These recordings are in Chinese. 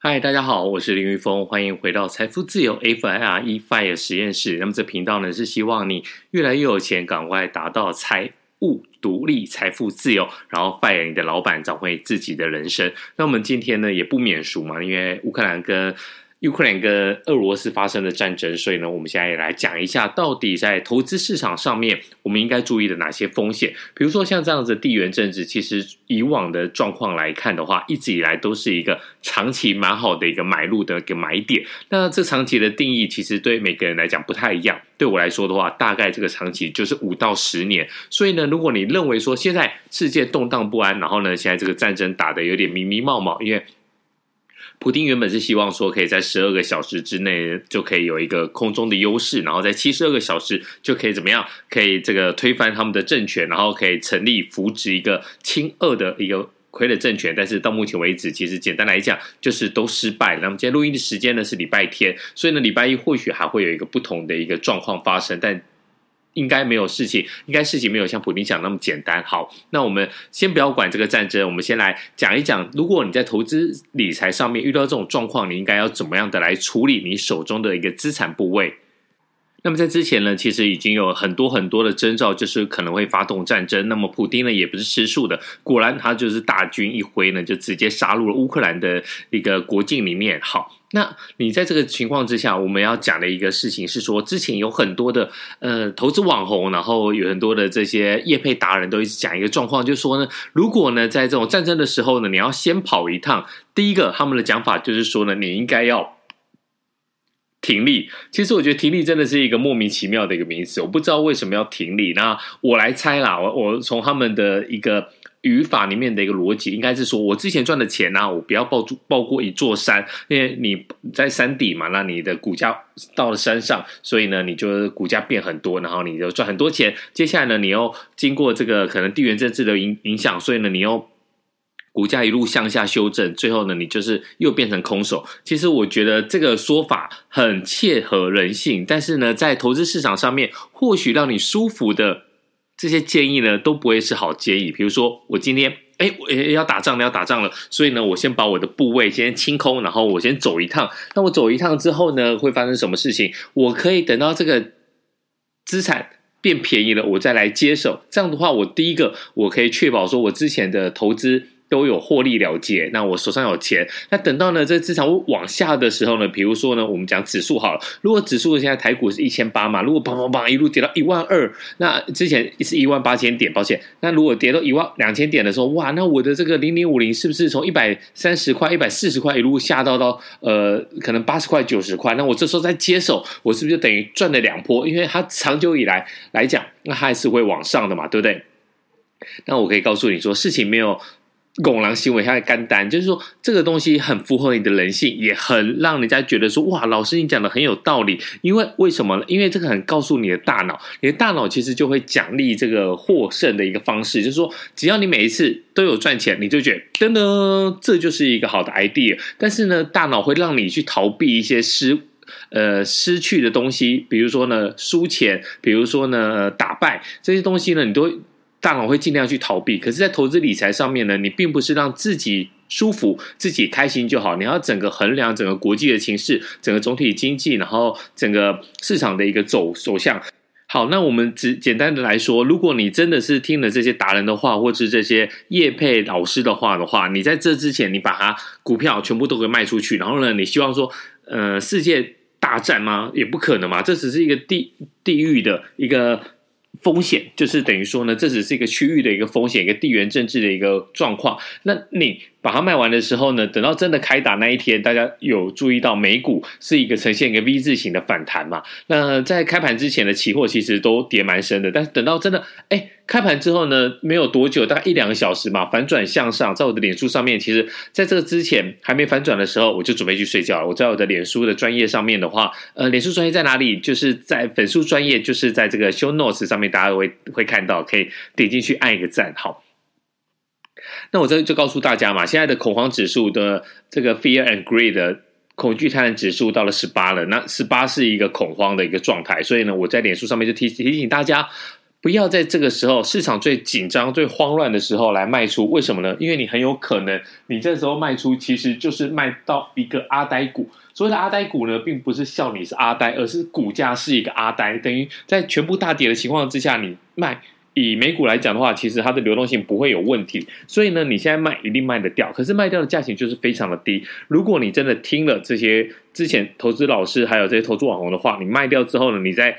嗨，大家好，我是林玉峰，欢迎回到财富自由 FIRE FIRE 实验室。那么这频道呢是希望你越来越有钱，赶快达到财务独立、财富自由，然后 FIRE 你的老板，找回自己的人生。那我们今天呢也不免俗嘛，因为乌克兰跟乌克兰跟俄罗斯发生的战争，所以呢，我们现在也来讲一下，到底在投资市场上面，我们应该注意的哪些风险？比如说像这样子地缘政治，其实以往的状况来看的话，一直以来都是一个长期蛮好的一个买入的一个买点。那这长期的定义，其实对每个人来讲不太一样。对我来说的话，大概这个长期就是五到十年。所以呢，如果你认为说现在世界动荡不安，然后呢，现在这个战争打得有点迷迷茫茫，因为普丁原本是希望说，可以在十二个小时之内就可以有一个空中的优势，然后在七十二个小时就可以怎么样？可以这个推翻他们的政权，然后可以成立扶植一个亲俄的一个傀儡政权。但是到目前为止，其实简单来讲，就是都失败。那么今天录音的时间呢是礼拜天，所以呢礼拜一或许还会有一个不同的一个状况发生，但。应该没有事情，应该事情没有像普丁讲那么简单。好，那我们先不要管这个战争，我们先来讲一讲，如果你在投资理财上面遇到这种状况，你应该要怎么样的来处理你手中的一个资产部位？那么在之前呢，其实已经有很多很多的征兆，就是可能会发动战争。那么普丁呢，也不是吃素的，果然他就是大军一挥呢，就直接杀入了乌克兰的一个国境里面。好。那你在这个情况之下，我们要讲的一个事情是说，之前有很多的呃投资网红，然后有很多的这些业配达人都一直讲一个状况，就是说呢，如果呢在这种战争的时候呢，你要先跑一趟，第一个他们的讲法就是说呢，你应该要停利。其实我觉得停利真的是一个莫名其妙的一个名词，我不知道为什么要停利。那我来猜啦，我我从他们的一个。语法里面的一个逻辑应该是说，我之前赚的钱呢、我不要抱住抱过一座山，因为你在山底嘛，那你的股价到了山上，所以呢，你就股价变很多，然后你就赚很多钱。接下来呢，你又经过这个可能地缘政治的影影响，所以呢，你又股价一路向下修正，最后呢，你就是又变成空手。其实我觉得这个说法很切合人性，但是呢，在投资市场上面，或许让你舒服的。这些建议呢都不会是好建议。比如说，我今天哎，我要打仗了，要打仗了，所以呢，我先把我的部位先清空，然后我先走一趟。那我走一趟之后呢，会发生什么事情？我可以等到这个资产变便宜了，我再来接手。这样的话，我第一个我可以确保说我之前的投资。都有获利了结，那我手上有钱，那等到呢这资产往下的时候呢，比如说呢，我们讲指数好了，如果指数现在台股是一千八嘛，如果砰砰砰一路跌到一万二，那之前是一万八千点，抱歉，那如果跌到一万两千点的时候，哇，那我的这个零零五零是不是从一百三十块、一百四十块一路下到到呃可能八十块、九十块？那我这时候再接手，我是不是就等于赚了两波？因为它长久以来来讲，那它还是会往上的嘛，对不对？那我可以告诉你说，事情没有。拱狼行为下的肝胆，就是说这个东西很符合你的人性，也很让人家觉得说哇，老师你讲的很有道理。因为为什么呢？因为这个很告诉你的大脑，你的大脑其实就会奖励这个获胜的一个方式，就是说只要你每一次都有赚钱，你就觉得噔噔，这就是一个好的 idea。但是呢，大脑会让你去逃避一些失呃失去的东西，比如说呢输钱，比如说呢打败这些东西呢，你都。大脑会尽量去逃避，可是，在投资理财上面呢，你并不是让自己舒服、自己开心就好，你要整个衡量整个国际的情势、整个总体经济，然后整个市场的一个走走向。好，那我们只简单的来说，如果你真的是听了这些达人的话，或是这些业配老师的话的话，你在这之前，你把它股票全部都给卖出去，然后呢，你希望说，呃，世界大战吗？也不可能嘛，这只是一个地地域的一个。风险就是等于说呢，这只是一个区域的一个风险，一个地缘政治的一个状况。那你。把它卖完的时候呢，等到真的开打那一天，大家有注意到美股是一个呈现一个 V 字形的反弹嘛？那在开盘之前的期货其实都跌蛮深的，但是等到真的哎开盘之后呢，没有多久，大概一两个小时嘛，反转向上，在我的脸书上面，其实在这个之前还没反转的时候，我就准备去睡觉了。我在我的脸书的专业上面的话，呃，脸书专业在哪里？就是在粉书专业，就是在这个 Show Notes 上面，大家会会看到，可以点进去按一个赞，好。那我这就告诉大家嘛，现在的恐慌指数的这个 Fear and Greed 的恐惧贪婪指数到了十八了，那十八是一个恐慌的一个状态，所以呢，我在脸书上面就提提醒大家，不要在这个时候市场最紧张、最慌乱的时候来卖出。为什么呢？因为你很有可能你这时候卖出，其实就是卖到一个阿呆股。所谓的阿呆股呢，并不是笑你是阿呆，而是股价是一个阿呆，等于在全部大跌的情况之下，你卖。以美股来讲的话，其实它的流动性不会有问题，所以呢，你现在卖一定卖得掉。可是卖掉的价钱就是非常的低。如果你真的听了这些之前投资老师还有这些投资网红的话，你卖掉之后呢，你在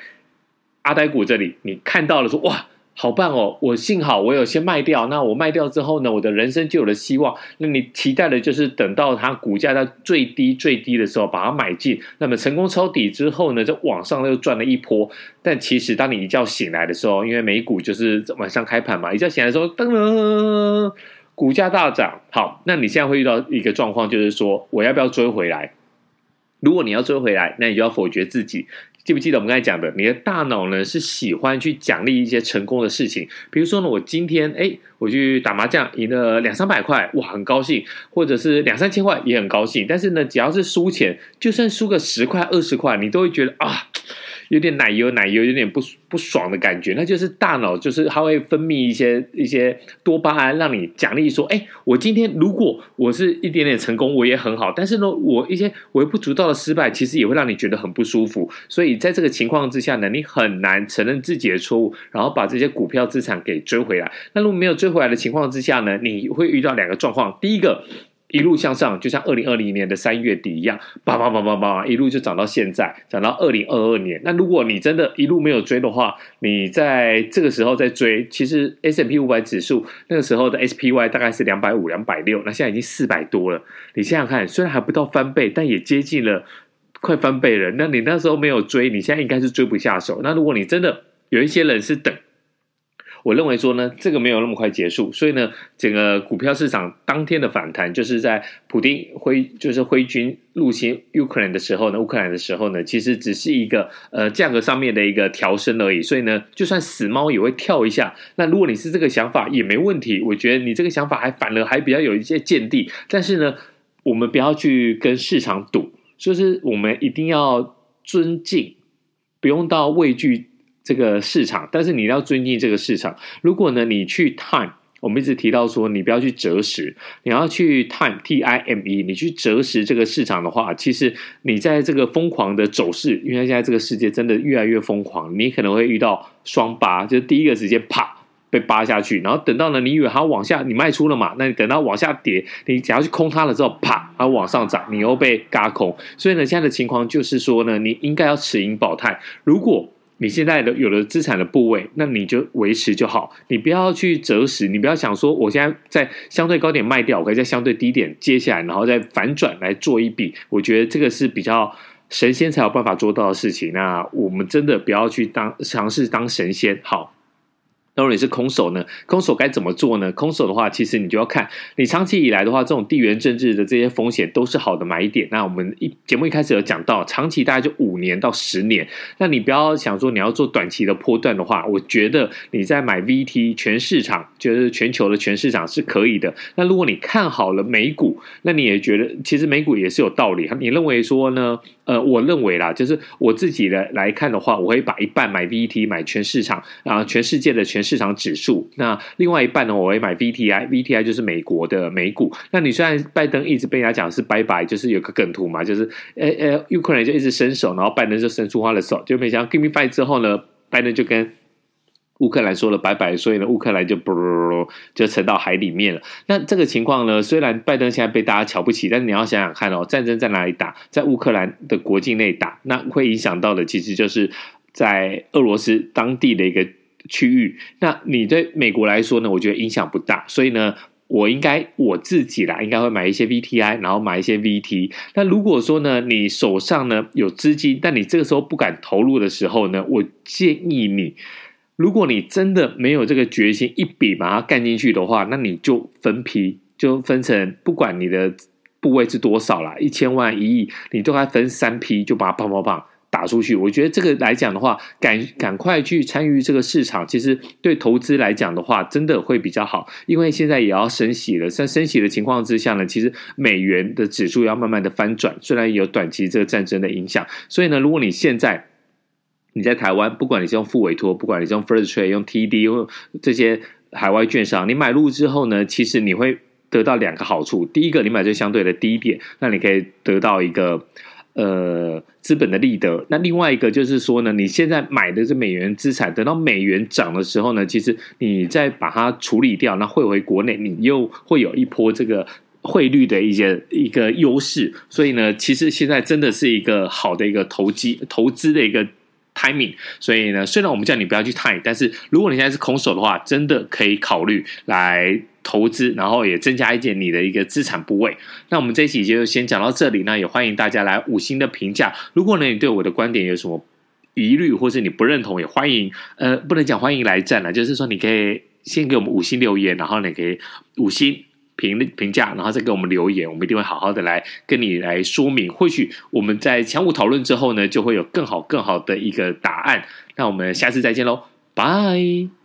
阿呆股这里你看到了说哇。好棒哦！我幸好我有先卖掉，那我卖掉之后呢，我的人生就有了希望。那你期待的就是等到它股价在最低最低的时候把它买进，那么成功抄底之后呢，就往上又赚了一波。但其实当你一觉醒来的时候，因为美股就是晚上开盘嘛，一觉醒来的时候，噔噔，股价大涨。好，那你现在会遇到一个状况，就是说我要不要追回来？如果你要追回来，那你就要否决自己。记不记得我们刚才讲的？你的大脑呢是喜欢去奖励一些成功的事情，比如说呢，我今天哎，我去打麻将赢了两三百块，哇，很高兴；或者是两三千块也很高兴。但是呢，只要是输钱，就算输个十块、二十块，你都会觉得啊。有点奶油，奶油有点不不爽的感觉，那就是大脑就是它会分泌一些一些多巴胺，让你奖励说，哎，我今天如果我是一点点成功，我也很好，但是呢，我一些微不足道的失败，其实也会让你觉得很不舒服。所以在这个情况之下呢，你很难承认自己的错误，然后把这些股票资产给追回来。那如果没有追回来的情况之下呢，你会遇到两个状况，第一个。一路向上，就像二零二零年的三月底一样，叭叭叭叭叭，一路就涨到现在，涨到二零二二年。那如果你真的一路没有追的话，你在这个时候再追，其实 S&P 五百指数那个时候的 SPY 大概是两百五、两百六，那现在已经四百多了。你想想看，虽然还不到翻倍，但也接近了快翻倍了。那你那时候没有追，你现在应该是追不下手。那如果你真的有一些人是等。我认为说呢，这个没有那么快结束，所以呢，整个股票市场当天的反弹，就是在普丁挥就是挥军入侵乌克兰的时候呢，乌克兰的时候呢，其实只是一个呃价格上面的一个调升而已，所以呢，就算死猫也会跳一下。那如果你是这个想法也没问题，我觉得你这个想法还反而还比较有一些见地。但是呢，我们不要去跟市场赌，就是我们一定要尊敬，不用到畏惧。这个市场，但是你要尊敬这个市场。如果呢，你去 time，我们一直提到说，你不要去择时，你要去 time T I M E，你去择时这个市场的话，其实你在这个疯狂的走势，因为现在这个世界真的越来越疯狂，你可能会遇到双八，就是第一个直接啪被扒下去，然后等到呢，你以为它往下，你卖出了嘛？那你等到往下跌，你只要去空它了之后，啪，它往上涨，你又被嘎空。所以呢，现在的情况就是说呢，你应该要持盈保泰。如果你现在的有了资产的部位，那你就维持就好，你不要去择时，你不要想说我现在在相对高点卖掉，我可以在相对低点接下来，然后再反转来做一笔。我觉得这个是比较神仙才有办法做到的事情。那我们真的不要去当尝试当神仙，好。如果你是空手呢？空手该怎么做呢？空手的话，其实你就要看你长期以来的话，这种地缘政治的这些风险都是好的买点。那我们一节目一开始有讲到，长期大概就五年到十年。那你不要想说你要做短期的波段的话，我觉得你在买 VT 全市场，就是全球的全市场是可以的。那如果你看好了美股，那你也觉得其实美股也是有道理。你认为说呢？呃，我认为啦，就是我自己的来看的话，我会把一半买 VT 买全市场啊，全世界的全。市场指数，那另外一半呢，我会买 VTI，VTI 就是美国的美股。那你虽然拜登一直被人家讲是拜拜，就是有个梗图嘛，就是呃呃，乌克兰就一直伸手，然后拜登就伸出他的手，就没想 Give me five 之后呢，拜登就跟乌克兰说了拜拜，所以呢，乌克兰就啵就沉到海里面了。那这个情况呢，虽然拜登现在被大家瞧不起，但你要想想看哦，战争在哪里打？在乌克兰的国境内打，那会影响到的其实就是在俄罗斯当地的一个。区域，那你对美国来说呢？我觉得影响不大，所以呢，我应该我自己啦，应该会买一些 VTI，然后买一些 VT。那如果说呢，你手上呢有资金，但你这个时候不敢投入的时候呢，我建议你，如果你真的没有这个决心，一笔把它干进去的话，那你就分批，就分成不管你的部位是多少啦，一千万、一亿，你都还分三批，就把它砰砰砰。打出去，我觉得这个来讲的话，赶赶快去参与这个市场，其实对投资来讲的话，真的会比较好。因为现在也要升息了，在升息的情况之下呢，其实美元的指数要慢慢的翻转，虽然有短期这个战争的影响，所以呢，如果你现在。你在台湾，不管你是用付委托，不管你是用 First Trade、用 TD 或这些海外券商，你买入之后呢，其实你会得到两个好处。第一个，你买就相对的低点，那你可以得到一个呃资本的利得。那另外一个就是说呢，你现在买的是美元资产，等到美元涨的时候呢，其实你再把它处理掉，那汇回国内，你又会有一波这个。汇率的一些一个优势，所以呢，其实现在真的是一个好的一个投机投资的一个 timing。所以呢，虽然我们叫你不要去 time，但是如果你现在是空手的话，真的可以考虑来投资，然后也增加一点你的一个资产部位。那我们这一期就先讲到这里，那也欢迎大家来五星的评价。如果呢，你对我的观点有什么疑虑，或是你不认同，也欢迎呃，不能讲欢迎来战了，就是说你可以先给我们五星留言，然后你可以五星。评评价，然后再给我们留言，我们一定会好好的来跟你来说明。或许我们在强武讨论之后呢，就会有更好更好的一个答案。那我们下次再见喽，拜。